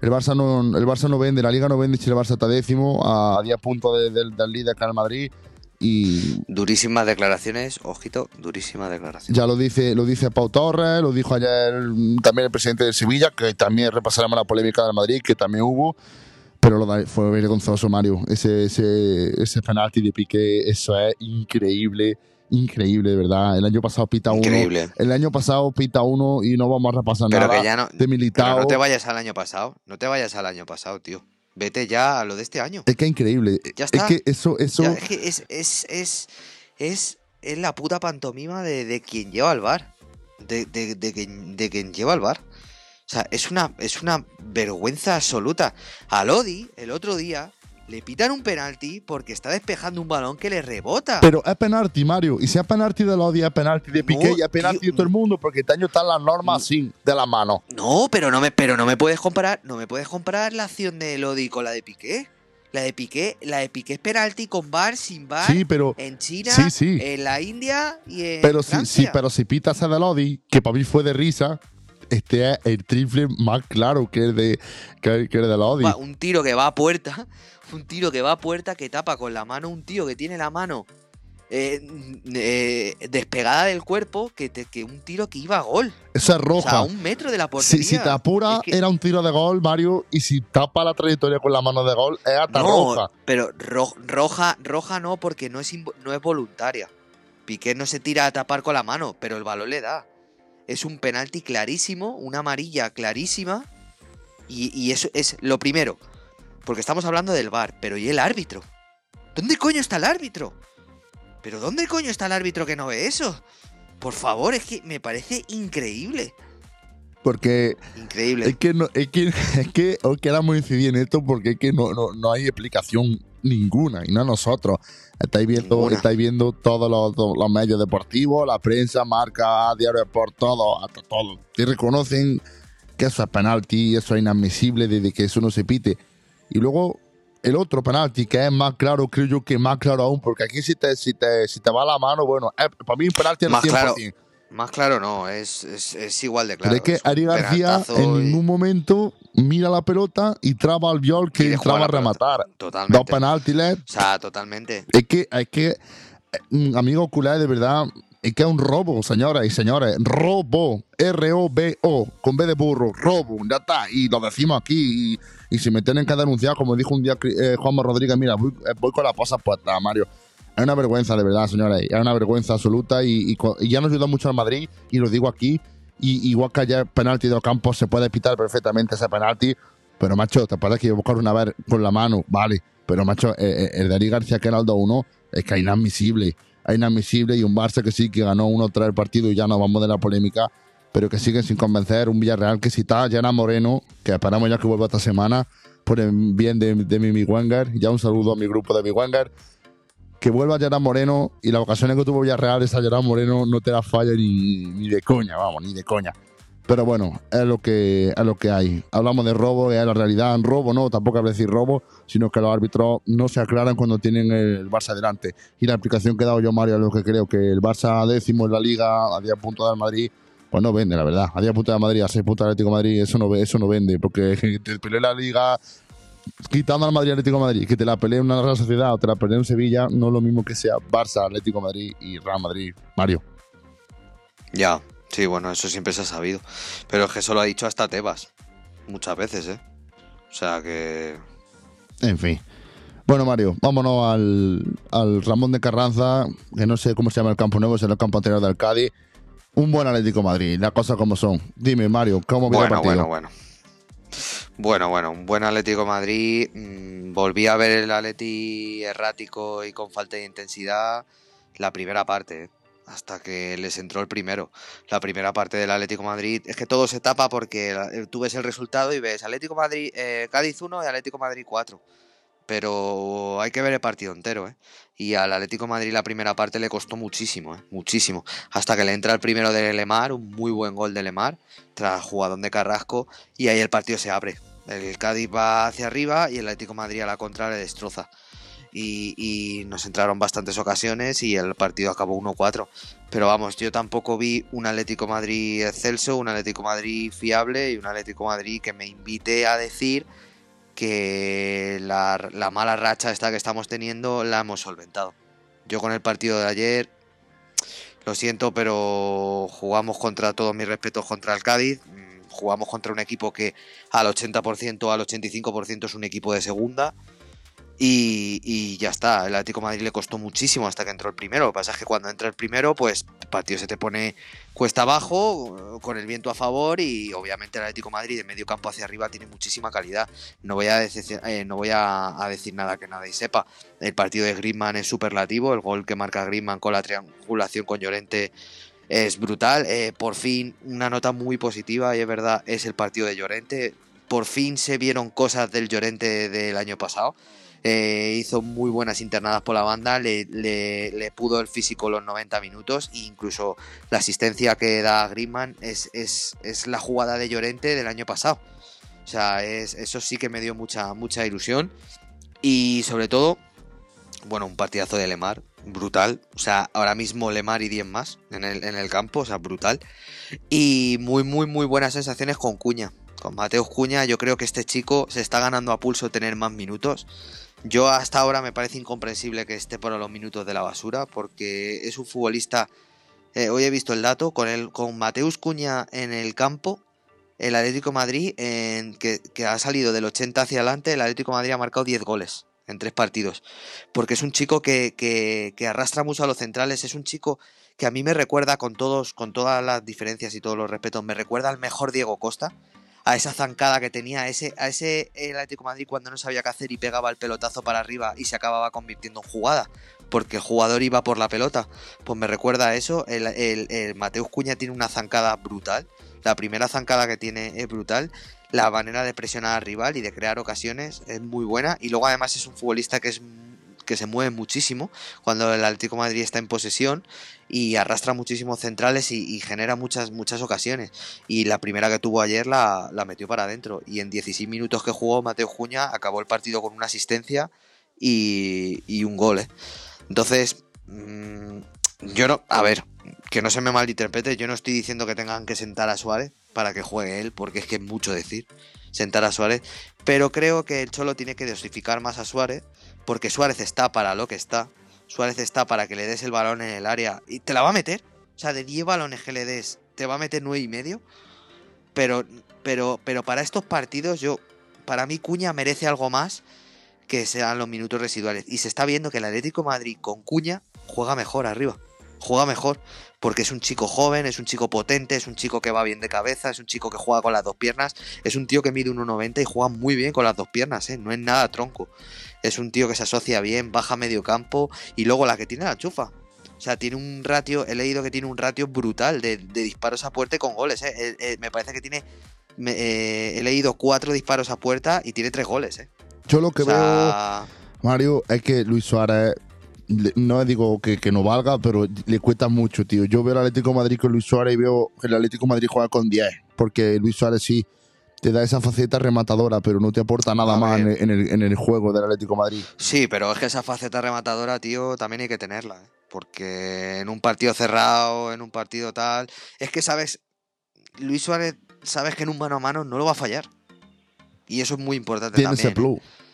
el Barça no, el Barça no vende, la Liga no vende si el Barça está décimo a 10 puntos de, de, del líder acá en Madrid. Y durísimas declaraciones, ojito, durísimas declaraciones. Ya lo dice, lo dice Pau Torres, lo dijo ayer también el presidente de Sevilla, que también repasaremos la polémica del Madrid, que también hubo. Pero lo fue vergonzoso, Mario. Ese, ese, ese penalti de Piqué, eso es increíble, increíble, de verdad. El año pasado pita uno. Increíble. El año pasado pita uno y no vamos a repasar pero nada. Que ya no, de militado. Pero no te vayas al año pasado. No te vayas al año pasado, tío. Vete ya a lo de este año. Es que es increíble. Ya está. Es que eso, eso. Ya, es que es, es, es, es, es la puta pantomima de, de quien lleva al bar. De, de, de, quien, de quien lleva al bar. O sea, es una, es una vergüenza absoluta. A Lodi, el otro día, le pitan un penalti porque está despejando un balón que le rebota. Pero es penalti, Mario. Y si es penalti de Lodi, es penalti de Piqué No, y es penalti tío, de todo el mundo, porque este año están las normas No. así, de la mano. No, pero no me, pero no me puedes comparar, no me puedes comparar la acción de Lodi con la de Piqué. La de Piqué, la de Piqué es penalti con bar, sin bar, Sí, pero. en China, sí, sí. en la India y en Pero Francia. sí, pero si pita ese de Lodi, que para mí fue de risa, este es el triple más claro que el de, que, que el de Lodi. Va, un tiro que va a puerta, un tiro que va a puerta que tapa con la mano un tío que tiene la mano eh, eh, despegada del cuerpo que, te- que un tiro que iba a gol. Esa es O roja. sea, a un metro de la portería. si, si te apura, Es que- era un tiro de gol, Mario, y si tapa la trayectoria con la mano de gol, es hasta no, roja. pero ro- roja, roja no, porque no es, no es voluntaria. Piqué no se tira a tapar con la mano, pero el balón le da. Es un penalti clarísimo, una amarilla clarísima. Y, y eso es lo primero. Porque estamos hablando del VAR, pero ¿y el árbitro? ¿Dónde coño está el árbitro? ¿Pero dónde coño está el árbitro que no ve eso? Por favor, es que me parece increíble. Porque Increíble. es que, no, es que, es que os queramos incidir en esto porque es que no, no, no hay explicación ninguna, y no nosotros. Estáis viendo, Ninguna. estáis viendo todos los, medios deportivos, la prensa, marca, diario por todo, hasta todo. Y reconocen que eso es penalti, eso es inadmisible desde que eso no se pite. Y luego el otro penalti, que es más claro, creo yo que más claro aún, porque aquí si te, si te, si te va la mano, bueno, es- para mí un penalti al Más 100%. claro, Más claro no, es, es, es igual de claro. Pero es que Ari García en y- ningún momento mira la pelota y traba al viol que entraba a la rematar. Totalmente. Dos penaltis, O sea, totalmente. es que, es que, mm, amigo culé, de verdad, es que es un robo, señoras y señores. Robo. R-O-B-O. Con B de burro. Robo. Ya está. Y lo decimos aquí. Y, y si me tienen que denunciar, como dijo un día eh, Juanma Rodríguez, mira, voy, eh, voy con las posas puestas, Mario. Es una vergüenza, de verdad, señores. Es una vergüenza absoluta. Y, y y ya nos ayuda mucho al Madrid. Y lo digo aquí. Y igual que ayer penalti de Ocampo, se puede pitar perfectamente ese penalti. Pero, macho, te puedes equivocar una vez con la mano, vale. Pero, macho, eh, eh, el de Ari García, que era el 2-1, es que es inadmisible. Es inadmisible. Y un Barça que sí, que ganó 1-3 el partido y ya no vamos de la polémica. Pero que sigue sin convencer. Un Villarreal que si está Jana Moreno, que esperamos ya que vuelva esta semana, por el bien de, de mi, mi Wenger. Ya un saludo a mi grupo de mi Wenger. Que vuelva Gerard Moreno y las ocasiones que tuvo Villarreal, esa Gerard Moreno no te la falla ni, ni de coña, vamos, ni de coña. Pero bueno, es lo que es lo que hay. Hablamos de robo, es la realidad. En robo no, tampoco habría decir robo, sino que los árbitros no se aclaran cuando tienen el Barça delante. Y la explicación que he dado yo, Mario, es lo que creo que el Barça décimo en la liga, a 10 puntos del Madrid, pues no vende, la verdad. A 10 puntos del Madrid, a 6 puntos Atlético de Madrid, eso no, eso no vende, porque te peleé la liga quitando al Madrid Atlético de Madrid, que te la pelee una Real Sociedad o te la pelee en Sevilla, no es lo mismo que sea Barça, Atlético de Madrid y Real Madrid. Mario. Ya, sí, bueno, eso siempre se ha sabido. Pero es que eso lo ha dicho hasta Tebas. Muchas veces, ¿eh? O sea que. En fin. Bueno, Mario, vámonos al, al Ramón de Carranza, que no sé cómo se llama el campo nuevo, es el campo anterior del Cádiz. Un buen Atlético de Madrid, las cosas como son. Dime, Mario, ¿cómo viene el Bueno, partido? bueno, bueno. Bueno, bueno, un buen Atlético Madrid. Mm, volví a ver el Atleti errático y con falta de intensidad la primera parte, hasta que les entró el primero. La primera parte del Atlético Madrid es que todo se tapa porque eh, tú ves el resultado y ves Atlético Madrid, eh, Cádiz 1 y Atlético Madrid 4. Pero hay que ver el partido entero, ¿eh? Y al Atlético Madrid la primera parte le costó muchísimo, ¿eh? Muchísimo. Hasta que le entra el primero de Lemar, un muy buen gol de Lemar, tras jugadón de Carrasco, y ahí el partido se abre. El Cádiz va hacia arriba y el Atlético Madrid a la contra le destroza. Y, nos entraron bastantes ocasiones y el partido acabó 1-4. Pero vamos, yo tampoco vi un Atlético Madrid excelso, un Atlético Madrid fiable y un Atlético Madrid que me invite a decir que la, la mala racha esta que estamos teniendo la hemos solventado. Yo con el partido de ayer, lo siento, pero jugamos contra todos mis respetos contra el Cádiz. Jugamos contra un equipo que al 80%, al 85% es un equipo de segunda. Y, ya está, el Atlético Madrid le costó muchísimo hasta que entró el primero. Lo que pasa es que cuando entra el primero, pues el partido se te pone cuesta abajo, con el viento a favor y obviamente el Atlético Madrid de medio campo hacia arriba tiene muchísima calidad. No voy a, decir- eh, no voy a decir nada que nadie sepa. El partido de Griezmann es superlativo, el gol que marca Griezmann con la triangulación con Llorente es brutal. Eh, por fin, una nota muy positiva y es verdad, es el partido de Llorente. Por fin se vieron cosas del Llorente del año pasado. Eh, hizo muy buenas internadas por la banda, le, le- pudo el físico los 90 minutos e incluso la asistencia que da Griezmann es, es, es la jugada de Llorente del año pasado. O sea, es, eso sí que me dio mucha, mucha ilusión. Y sobre todo, bueno, un partidazo de Lemar, brutal. O sea, ahora mismo Lemar y 10 más en el, en el campo, o sea, brutal. Y muy, muy, muy buenas sensaciones con Cuña. Con Mateus Cuña, yo creo que este chico se está ganando a pulso tener más minutos. Yo hasta ahora me parece incomprensible que esté por los minutos de la basura, porque es un futbolista. eh, hoy he visto el dato, con, el, con Mateus Cuña en el campo, el Atlético Madrid, que, ha salido del 80 hacia adelante, el Atlético Madrid ha marcado 10 goles en tres partidos. Porque es un chico que, que, arrastra mucho a los centrales, es un chico que a mí me recuerda, con todos, con todas las diferencias y todos los respetos, me recuerda al mejor Diego Costa, a esa zancada que tenía, a ese, a ese el Atlético Madrid cuando no sabía qué hacer y pegaba el pelotazo para arriba y se acababa convirtiendo en jugada, porque el jugador iba por la pelota. Pues me recuerda a eso, el Mateus Cuña tiene una zancada brutal, la primera zancada que tiene es brutal, la manera de presionar al rival y de crear ocasiones es muy buena, y luego además es un futbolista que es que se mueve muchísimo cuando el Atlético Madrid está en posesión y arrastra muchísimos centrales y, genera muchas muchas ocasiones. Y la primera que tuvo ayer la, metió para adentro. Y en 16 minutos que jugó Mateo Juña acabó el partido con una asistencia y, un gol. ¿eh? Entonces, mmm, yo no, a ver, que no se me malinterprete, yo no estoy diciendo que tengan que sentar a Suárez para que juegue él, porque es que es mucho decir sentar a Suárez, pero creo que el Cholo tiene que dosificar más a Suárez porque Suárez está para lo que está. Suárez está para que le des el balón en el área y te la va a meter. O sea, de 10 balones que le des, te va a meter 9 y medio. Pero, pero, pero para estos partidos, yo, para mí, Cuña merece algo más que sean los minutos residuales. Y se está viendo que el Atlético de Madrid con Cuña juega mejor arriba. Juega mejor porque es un chico joven, es un chico potente, es un chico que va bien de cabeza, es un chico que juega con las dos piernas, es un tío que mide 1,90 y juega muy bien con las dos piernas, ¿eh? no es nada tronco es un tío que se asocia bien, baja medio campo y luego la que tiene la chufa. O sea, tiene un ratio, he leído que tiene un ratio brutal de, de disparos a puerta con goles. ¿eh? Eh, eh, me parece que tiene, he leído cuatro disparos a puerta y tiene tres goles. ¿eh? Yo lo que o sea... veo, Mario, es que Luis Suárez, no digo que, que, no valga, pero le cuesta mucho, tío. Yo veo el Atlético de Madrid con Luis Suárez y veo el Atlético de Madrid juega con 10, porque Luis Suárez sí te da esa faceta rematadora, pero no te aporta nada más en el, en el, en, el, juego del Atlético Madrid. Sí, pero es que esa faceta rematadora, tío, también hay que tenerla. ¿eh? Porque en un partido cerrado, en un partido tal. Es que sabes, Luis Suárez, sabes que en un mano a mano no lo va a fallar. Y eso es muy importante Tiene también. ese plus. ¿eh?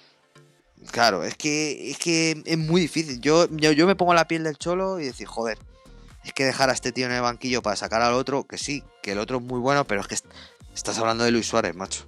Claro, es que, es que es muy difícil. Yo, yo, yo me pongo la piel del cholo y decir, joder, es que dejar a este tío en el banquillo para sacar al otro, que sí, que el otro es muy bueno, pero es que Estás hablando de Luis Suárez, macho.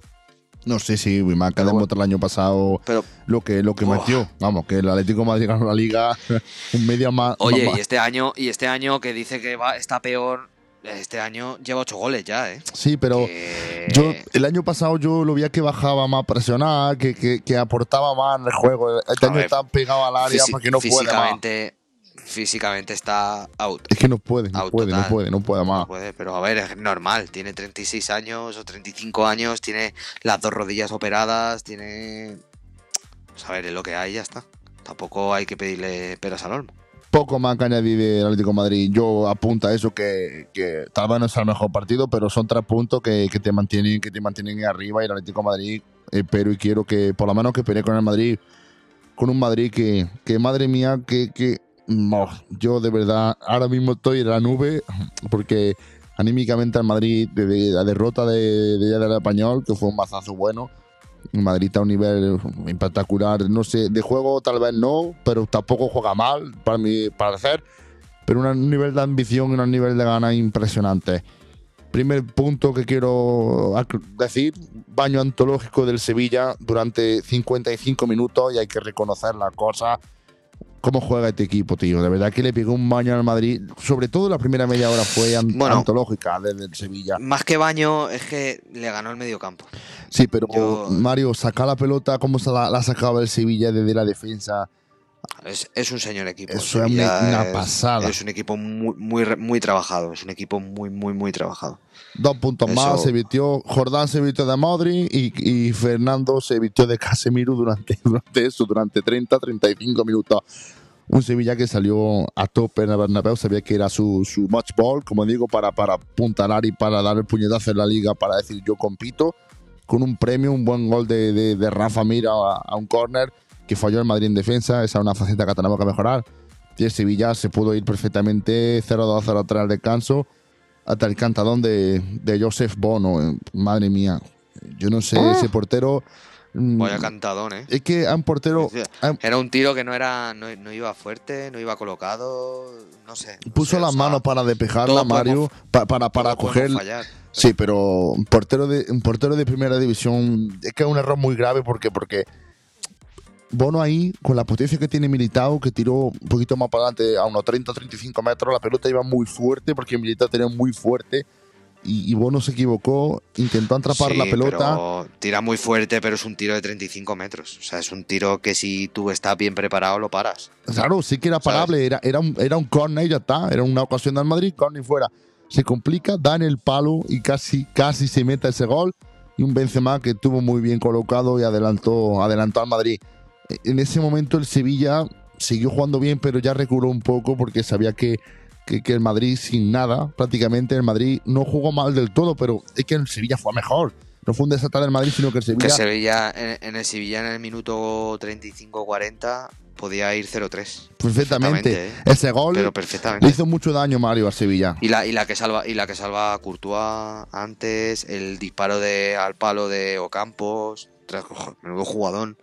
No sé si Wimaca demostró el año pasado pero, lo que, lo que metió. Vamos, que el Atlético de Madrid ganó la liga un media más. Oye, más, y este año, y este año que dice que va, está peor, este año lleva ocho goles ya, ¿eh? Sí, pero que... yo el año pasado yo lo veía que bajaba más presionar, que, que, que aportaba más en el juego. Este A año ver, está pegado al área fisi- porque no puede más. físicamente, está out. Es que no puede, no Out puede, no puede, no puede más. No puede, pero a ver, es normal. Tiene 36 años o 35 años, tiene las dos rodillas operadas, tiene. Pues a ver, es lo que hay, ya está. Tampoco hay que pedirle peras al olmo. Poco más que añadir del Atlético de Madrid. Yo apunta eso que, tal vez no es el mejor partido, pero son tres puntos que, te mantienen, que te mantienen arriba y el Atlético de Madrid espero y quiero que por lo menos que pelee con el Madrid, con un Madrid que, que madre mía, que, que yo de verdad ahora mismo estoy en la nube porque anímicamente al Madrid, desde la derrota de, de, del español, que fue un mazazo bueno, el Madrid está a un nivel espectacular, no sé, de juego tal vez no, pero tampoco juega mal, para mi parecer, pero un nivel de ambición y un nivel de ganas impresionante. Primer punto que quiero decir, baño antológico del Sevilla durante 55 minutos y hay que reconocer la cosa cómo juega este equipo, tío. De verdad que le pegó un baño al Madrid. Sobre todo la primera media hora fue Bueno. antológica desde el Sevilla. Más que baño, es que le ganó el medio campo. Sí, pero Yo- Mario, saca la pelota, cómo se la, la sacaba el Sevilla desde la defensa. Es, es un señor equipo. Eso es una pasada. Es un equipo muy, muy trabajado. Es un equipo muy, muy, muy trabajado. Dos puntos Eso- más, se vistió, Jordán se vistió de Modri y, y Fernando se vistió de Casemiro durante, durante eso, durante 30, 35 minutos. Un Sevilla que salió a tope en el Bernabéu, sabía que era su, su match ball, como digo, para, para apuntalar y para dar el puñetazo en la liga, para decir yo compito, con un premio, un buen gol de, de, de Rafa Mira a, a un córner que falló el Madrid en defensa, esa es una faceta que tenemos que mejorar. Y el Sevilla se pudo ir perfectamente 0-2, 0-3 al descanso hasta el cantadón de, de Joseph Bono. eh, Madre mía, yo no sé, ese portero mm, Vaya cantadón, ¿eh? es que a un portero Era un tiro que no era no, no iba fuerte, no iba colocado, no sé. no puso sé, las o sea, manos para despejarla, Mario, pa- para, para todos coger. Sí, pero un portero de un portero de primera división es que es un error muy grave porque porque Bono ahí con la potencia que tiene Militao que tiró un poquito más para adelante a unos 30 o 35 metros la pelota iba muy fuerte porque Militao tenía muy fuerte y, y Bono se equivocó intentó atrapar Sí, la pelota pero tira muy fuerte, pero es un tiro de 35 metros. O sea, es un tiro que si tú estás bien preparado lo paras. Claro, sí que era parable, era, era, un, era un corner y ya está. Era una ocasión del Madrid, corner y fuera. Se complica, da en el palo y casi, casi se mete ese gol. Y un Benzema que estuvo muy bien colocado y adelantó, adelantó al Madrid. En ese momento el Sevilla siguió jugando bien, pero ya reculó un poco porque sabía que, que, que el Madrid sin nada, prácticamente el Madrid no jugó mal del todo, pero es que el Sevilla fue mejor. No fue un desastre del Madrid, sino que el Sevilla... Que Sevilla, en, en el Sevilla en el minuto 35-40 podía ir 0-3. perfectamente. perfectamente, ¿eh? Ese gol Pero le perfectamente. hizo mucho daño Mario al Sevilla. Y la, y la que salva y la que salva a Courtois antes, el disparo de al palo de Ocampos, menudo jugadón,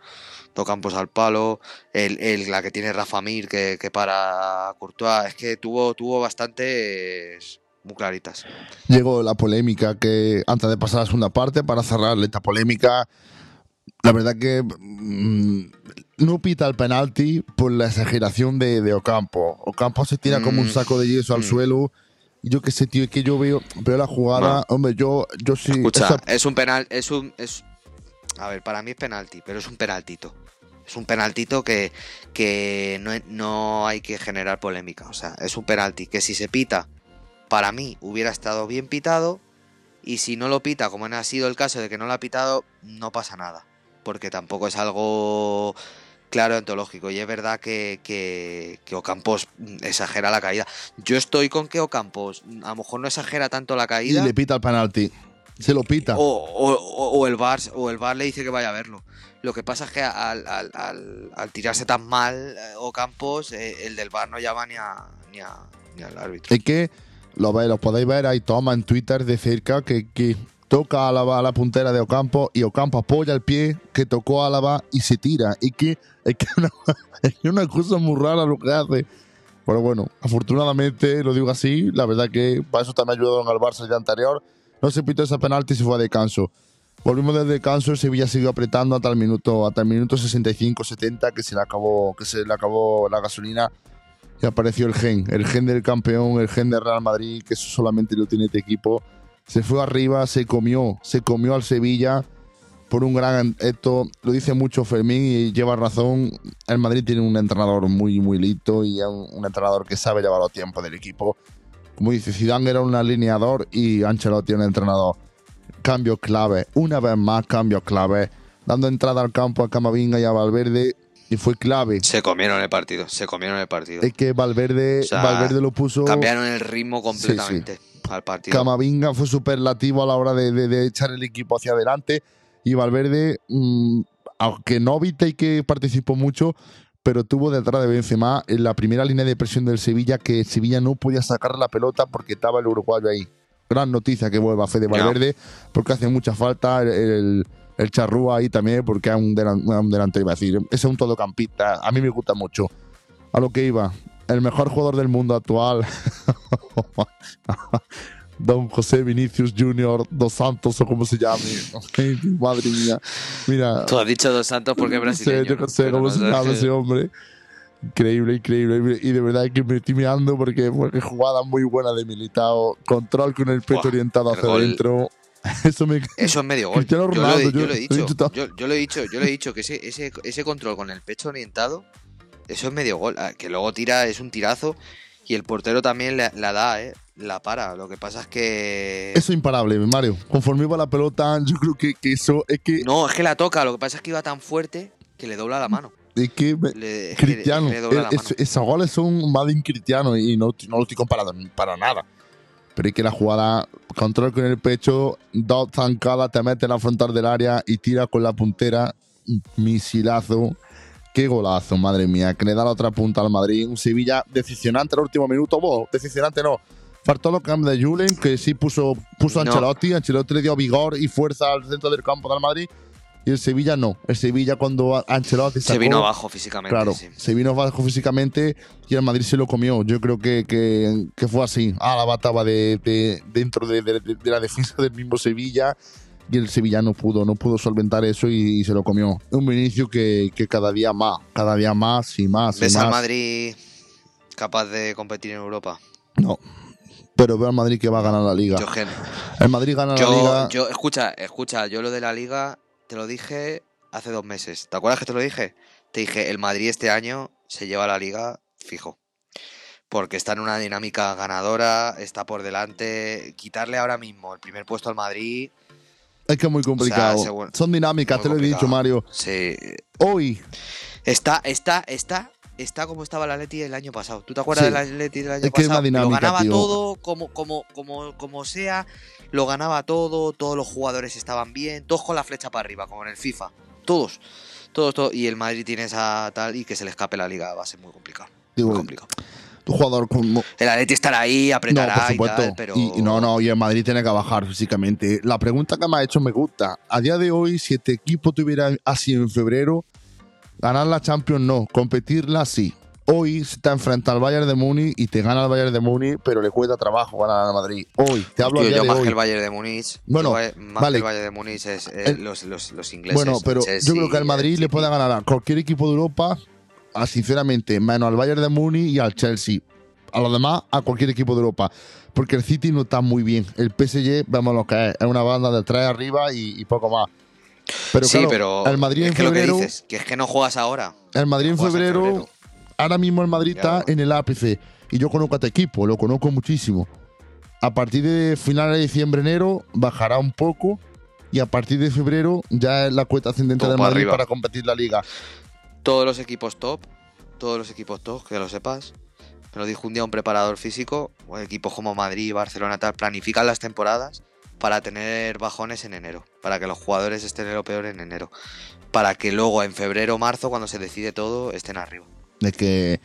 de Ocampos al palo, el, el- la que tiene Rafa Mir que, que para Courtois, es que tuvo, tuvo bastantes muy claritas. llegó la polémica que antes de pasar a la segunda parte para cerrar esta polémica la verdad que mm, no pita el penalti por la exageración de, de Ocampo Ocampo se tira como un Mm, saco de yeso al mm. suelo yo qué sé tío es que yo veo veo la jugada hombre yo yo sí Escucha, esa- es un penal, es un es a ver, para mí es penalti, pero es un penaltito. Es un penaltito que, que no, no hay que generar polémica. O sea, es un penalti que si se pita, para mí hubiera estado bien pitado. Y si no lo pita, como no ha sido el caso de que no lo ha pitado, no pasa nada. Porque tampoco es algo claro ontológico. Y es verdad que, que, que Ocampos exagera la caída. Yo estoy con que Ocampos a lo mejor no exagera tanto la y caída. le pita el penalti se lo pita O, o- o- o el bar o el bar le dice que vaya a verlo. Lo que pasa es que al, al- al- al tirarse tan mal eh, o eh, el del bar no llama ni, a, ni, a- ni al árbitro. es que lo, ve- lo podéis ver hay toma en Twitter de cerca que, que toca a Álava a la puntera de Ocampo y Ocampo apoya el pie que tocó Álava y se tira. Y que es que una, es una cosa muy rara lo que hace. Pero bueno, afortunadamente, lo digo así, la verdad que para eso también ayudaron al Barça el día anterior. No se pitó ese penalti y se fue a descanso. Volvimos del descanso, el Sevilla siguió apretando hasta el minuto, hasta el minuto 65-70 que se le acabó, que se le acabó la gasolina y apareció el gen, el gen del campeón, el gen del Real Madrid, que eso solamente lo tiene este equipo. Se fue arriba, se comió, se comió al Sevilla por un gran. Esto lo dice mucho Fermín y lleva razón. El Madrid tiene un entrenador muy, muy listo y un, un entrenador que sabe llevar los tiempos del equipo. Como dice, Zidane era un alineador y Ancelotti un entrenador. Cambio clave, una vez más cambio clave, dando entrada al campo a Camavinga y a Valverde y fue clave. Se comieron el partido, se comieron el partido. Es que Valverde, O sea, Valverde lo puso. Cambiaron el ritmo completamente al partido. Camavinga fue superlativo a la hora de, de- de echar el equipo hacia adelante. Y Valverde, mm, aunque no viste y que participó mucho, pero tuvo detrás de Benzema en la primera línea de presión del Sevilla que Sevilla no podía sacar la pelota porque estaba el uruguayo ahí. Gran noticia que vuelva Fede. Valverde porque hace mucha falta el, el, el Charrúa ahí también porque es un, delan- un delantero, iba a decir. Es un todocampista. A mí me gusta mucho. A lo que iba. El mejor jugador del mundo actual. Don José Vinicius Junior dos Santos o como se llame. Madre mía. Mira, Tú has dicho dos santos porque es brasileño. yo no sé cómo no se llama ese hombre. Increíble, increíble. Y de verdad que me estoy mirando porque, jugada muy buena de Militao. Control con el pecho orientado hacia adentro. Eso me. Eso es medio gol. Yo lo, he- Ronaldo, yo yo- lo he yo he dicho. Yo, yo lo he dicho, yo lo he dicho que ese, ese, ese control con el pecho orientado, eso es medio gol. Ah, Que luego tira, es un tirazo. Y el portero también la, la da, ¿eh? La para. Lo que pasa es que. Eso es imparable, Mario. Conforme iba la pelota, yo creo que, que eso es que. No, es que la toca. Lo que pasa es que iba tan fuerte que le dobla la mano. Es que Le, Cristiano. le la Es- esos goles son más de Cristiano y no, no lo estoy comparando para nada. Pero es que la jugada, control con el pecho, dos zancadas, te mete en la frontal del área y tira con la puntera, un misilazo. Qué golazo, madre mía, que le da la otra punta al Madrid. Un Sevilla decepcionante en el último minuto. Bueno, decepcionante no. Faltó los cambios de Julen, que sí puso, puso No. Ancelotti. Ancelotti le dio vigor y fuerza al centro del campo del Madrid. Y el Sevilla no. El Sevilla cuando Ancelotti Se sacó- vino abajo físicamente. Claro, sí. se vino bajo físicamente y el Madrid se lo comió. Yo creo que, que, que fue así. Álava estaba de, de- dentro de, la defensa del mismo Sevilla y el Sevilla no pudo, no pudo solventar eso y, y se lo comió. Un Vinicius que, que cada día más, cada día más y más y ¿Ves al más. Madrid capaz de competir en Europa? No. Pero veo al Madrid que va a ganar la liga. Yo, El Madrid gana la liga. yo- escucha, escucha, yo lo de la liga te lo dije hace dos meses. ¿Te acuerdas que te lo dije? Te dije, el Madrid este año se lleva la liga fijo. Porque está en una dinámica ganadora, está por delante. Quitarle ahora mismo el primer puesto al Madrid, es que es muy complicado. según- Son dinámicas, te lo he dicho. Mario. sí. Hoy, Está, está, está, está como estaba el Atleti el año pasado. ¿Tú te acuerdas Sí. del Atleti del año Es que es una pasado? dinámica, lo ganaba tío. todo, como, como, como, como sea, lo ganaba todo, todos los jugadores estaban bien, todos con la flecha para arriba, como en el FIFA. Todos. Todos, todos. Y el Madrid tiene esa tal y que se le escape la liga va a ser muy complicado. digo, Muy complicado. tu jugador como, El Atleti estará ahí, No, apretará por supuesto. y tal, pero. Y no, no, y el Madrid tiene que bajar físicamente. La pregunta que me ha hecho me gusta. A día de hoy, si este equipo tuviera así en febrero, ganar la Champions no, competirla sí. Hoy se está enfrenta al Bayern de Múnich y te gana el Bayern de Múnich, pero le cuesta trabajo ganar al Madrid. Hoy, te hablo Tío, yo de más hoy. que el Bayern de Múnich. Bueno, eh, más vale. que el Bayern de Múnich es eh, El- los, los, los ingleses. Bueno, pero yo creo que el Madrid le puede ganar a cualquier equipo de Europa, a, sinceramente, menos al Bayern de Múnich y al Chelsea. A los demás, a cualquier equipo de Europa. Porque el City no está muy bien. El PSG, vemos lo que es. Es una banda de tres arriba y, y poco más. Pero sí, claro, pero el Madrid es en que lo que febrero, dices, que es que no juegas ahora. el Madrid en febrero, febrero. Ahora mismo el Madrid está en el ápice. Y yo conozco a este equipo, lo conozco muchísimo. A partir de finales de diciembre, enero, bajará un poco. Y a partir de febrero ya es la cuenta ascendente del Madrid arriba. para competir la liga. Todos los equipos top, todos los equipos top, que lo sepas. Me lo dijo un día un preparador físico, o equipos como Madrid, Barcelona, tal, planifican las temporadas para tener bajones en enero, para que los jugadores estén en lo peor en enero, para que luego en febrero o marzo, cuando se decide todo, estén arriba. De que,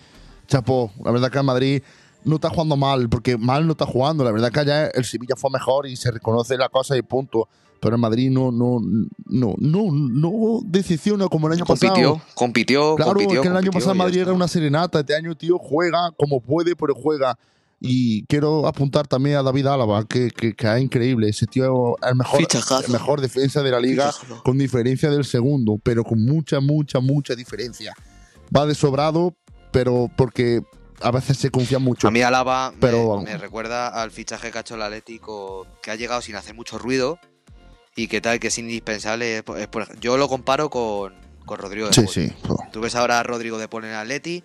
chapo, la verdad que el Madrid no está jugando mal, porque mal no está jugando. La verdad que allá el Sevilla fue mejor y se reconoce la cosa y punto. Pero el Madrid no, no, no, no, no decepciona como el año Compitió, pasado. compitió, Claro, compitió. que el año pasado el Madrid era una serenata. Este año, tío, juega como puede, pero juega. Y quiero apuntar también a David Álava, que, que, que es increíble. Ese tío es el mejor, el mejor defensa de la liga Fichajazo. con diferencia del segundo, pero con mucha, mucha, mucha diferencia. Va de sobrado, pero porque a veces se confía mucho. A mí Alaba me- Pero- me, recuerda al fichaje que ha hecho el Atlético, que ha llegado sin hacer mucho ruido y que tal, que es indispensable. Es por- yo lo comparo con, con Rodrigo de Sí, sí. Tú ves ahora a Rodrigo de Paul en el Atleti,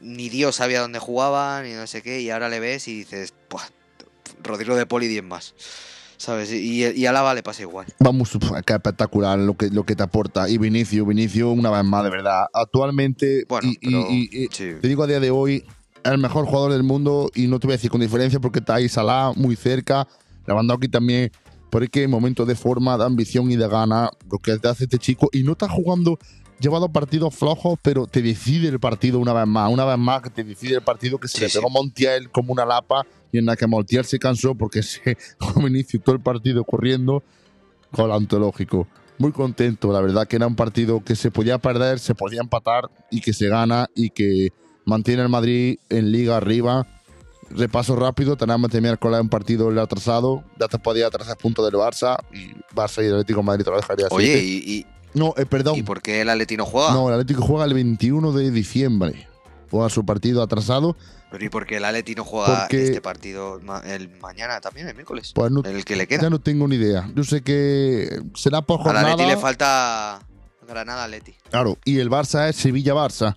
ni Dios sabía dónde jugaba, ni no sé qué, y ahora le ves y dices, "Buah, Rodrigo de y 10 más. ¿Sabes? Y, y a Alaba le pasa igual. Vamos, qué espectacular lo que, lo que te aporta. Y Vinicio, Vinicio, una vez más, de verdad. Actualmente, Bueno, y, y- pero- y- y- sí. te digo a día de hoy, el mejor jugador del mundo, y no te voy a decir con diferencia porque está ahí Salah muy cerca, Lewandowski también, pero es que en momentos de forma, de ambición y de gana, lo que te hace este chico, y no está jugando, llevado partidos flojos, pero te decide el partido una vez más, una vez más que te decide el partido que se Sí, le sí. pegó a Montiel como una lapa, y en la que Montiel se cansó porque se inició todo el partido corriendo con el antológico. Muy contento, la verdad que era un partido que se podía perder, se podía empatar y que se gana y que mantiene el Madrid en liga arriba. Repaso rápido, tenemos este miércoles un partido el atrasado, ya te podía atrasar puntos del Barça y Barça y el Atlético de Madrid te lo dejaría así. Oye, ¿y, y, no, eh, perdón. y por qué el Atleti no juega? No, el Atlético juega el 21 de diciembre. Juega su partido atrasado. Pero ¿y por qué el Atleti no juega Porque- este partido el mañana también, el miércoles? Pues no, el que le queda. ya no tengo ni idea. Yo sé que será por Al jornada. Atleti le falta Granada Atleti. Claro, y el Barça es Sevilla-Barça,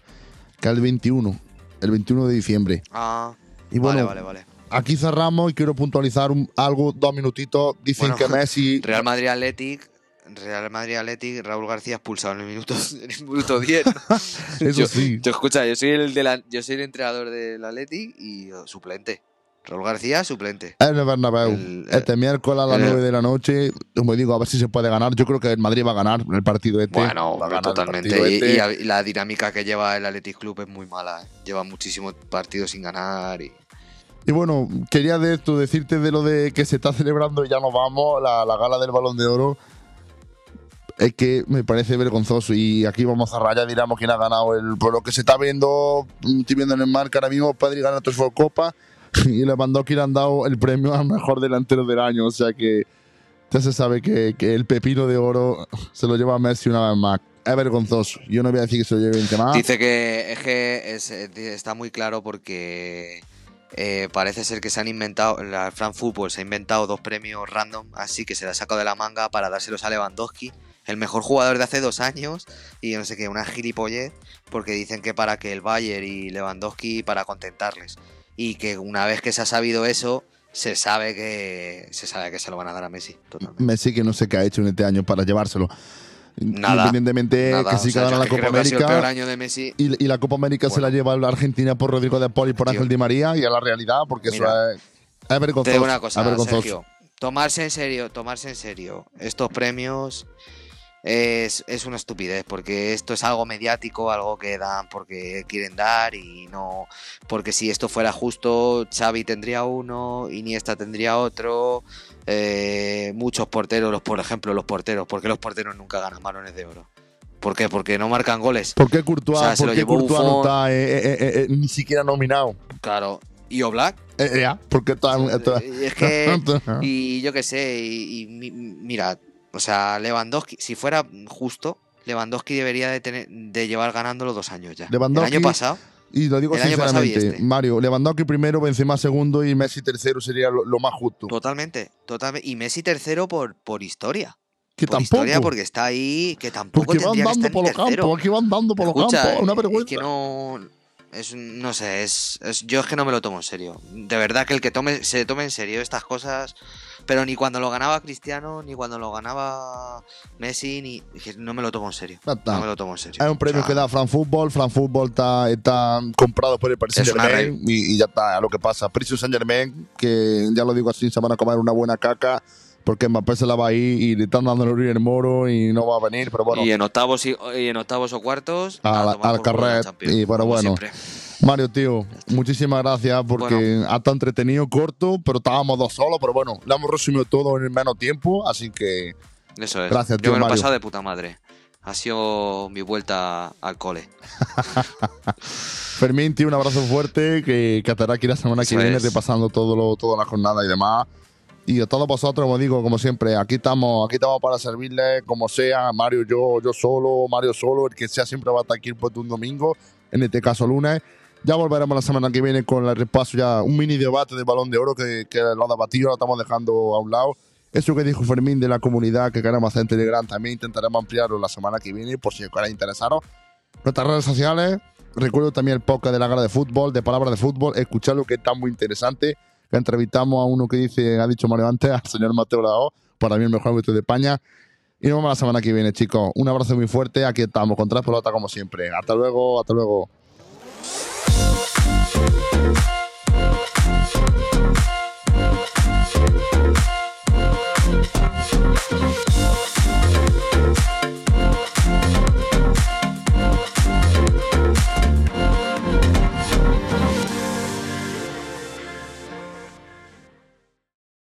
que es el 21, el 21 de diciembre. Ah, Y bueno, vale, vale, vale. aquí cerramos y quiero puntualizar un- algo, dos minutitos. Dicen Bueno, que Messi... Real Madrid Athletic, Real Madrid Athletic, Raúl García expulsado en el minuto, en el minuto 10. Eso yo, sí. yo, escucha, yo soy el de la- yo soy el entrenador del Athletic y oh, suplente. Raúl García, suplente. En el Bernabéu. El- este miércoles a las el- 9 de la noche, como digo, a ver si se puede ganar. Yo creo que el Madrid va a ganar el partido este. Bueno, va a ganar el totalmente. Y, este. y la dinámica que lleva el Athletic Club es muy mala. ¿eh? Lleva muchísimos partidos sin ganar. Y... Y bueno, quería de esto decirte de lo de que se está celebrando y ya nos vamos, la, la gala del Balón de Oro. Es que me parece vergonzoso. Y aquí vamos a rayar, diramos quién ha ganado. El, por lo que se está viendo, mm, estoy viendo en el marca ahora mismo, Pedri gana tres Copa y Lewandowski le han dado el premio al mejor delantero del año. O sea que ya se sabe que, que el pepino de oro se lo lleva a Messi una vez más. Es vergonzoso. Yo no voy a decir que se lo lleve 20 más. Dice que es que eh, está muy claro porque eh, parece ser que se han inventado, la Fran Football se ha inventado dos premios random, así que se la ha sacado de la manga para dárselos a Lewandowski, el mejor jugador de hace dos años, y yo no sé qué, una gilipollez, porque dicen que para que el Bayern y Lewandowski para contentarles. Y que una vez que se ha sabido eso, se sabe que se sabe que se lo van a dar a Messi. Totalmente. Messi que no sé qué ha hecho en este año para llevárselo. Nada, Independientemente Nada, que sí o sea, que gana yo la Copa sido el peor América. año de Messi. Y, y la Copa América se la lleva la Argentina por Rodrigo de Paul y por Tío. Ángel Di María. Y es la realidad, porque Mira, eso es, es Te vergonzoso. digo una cosa. Sergio. Tomarse en serio, tomarse en serio estos premios es, es una estupidez, porque esto es algo mediático, algo que dan porque quieren dar y no. Porque si esto fuera justo, Xavi tendría uno, Iniesta tendría otro, eh, muchos porteros, los, por ejemplo, los porteros. ¿Por qué los porteros nunca ganan balones de oro? ¿Por qué? Porque no marcan goles. ¿Por qué Courtois, O sea, se por lo qué Courtois no está eh, eh, ni siquiera nominado? Claro. ¿Y Oblak? Eh, eh, ya, porque está. está- Es que. Y yo qué sé, y, y mi- mira, o sea, Lewandowski, si fuera justo, Lewandowski debería de tener de llevar ganándolo dos años ya. Lewandowski- El año pasado, Y lo digo sinceramente, este. Mario, Lewandowski primero, Benzema segundo y Messi tercero sería lo, lo más justo. totalmente, totalmente. Y Messi tercero por, por historia. Que por tampoco. historia, porque está ahí, que tampoco porque van dando por los campos, aquí van dando por los campos, una es vergüenza. que no. Es, no sé, es, es- yo es que no me lo tomo en serio. De verdad que el que tome, se tome en serio estas cosas, pero ni cuando lo ganaba Cristiano, ni cuando lo ganaba Messi, ni no me lo tomo en serio. No me lo tomo en serio. Es un premio O sea, que da Fran Football. Fran Football está, está comprado por el Paris Saint Germain y, y ya está, lo que pasa. Paris Saint Germain, que ya lo digo así, se van a comer una buena caca porque Mbappé se la va a ir y le están dando el River Moro y no va a venir, pero bueno. y en octavos y, y en octavos o cuartos Al- a carret, y bueno, como bueno. siempre. Mario, tío, muchísimas gracias porque ha estado entretenido, corto, pero estábamos dos solos, pero bueno, lo hemos resumido todo en el menos tiempo, así que Eso es. Gracias, tío Yo me lo he pasado de puta madre. Ha sido mi vuelta al cole. Fermín, tío, un abrazo fuerte, que, que estará aquí la semana que Eso viene es. repasando todo lo, toda la jornada y demás. Y a todos vosotros, como digo, como siempre, aquí estamos, aquí estamos para servirles como sea, Mario, yo, yo solo, Mario solo, el que sea siempre va a estar aquí pues, un domingo, en este caso lunes. Ya volveremos la semana que viene con el repaso, ya un mini debate del balón de oro que, que lo debatido, lo estamos dejando a un lado. Eso que dijo Fermín de la comunidad que queremos hacer en Telegram, también intentaremos ampliarlo la semana que viene, por si queréis interesaros. Nuestras redes sociales, recuerdo también el podcast de la gara de fútbol, de palabras de fútbol, escucharlo que está muy interesante. Que entrevistamos a uno que dice, ha dicho Mario antes, al señor Mateo Lao, para mí el mejor árbitro de España. Y nos vemos la semana que viene, chicos. Un abrazo muy fuerte, aquí estamos, con tres pelotas como siempre. Hasta luego, hasta luego. Thank you.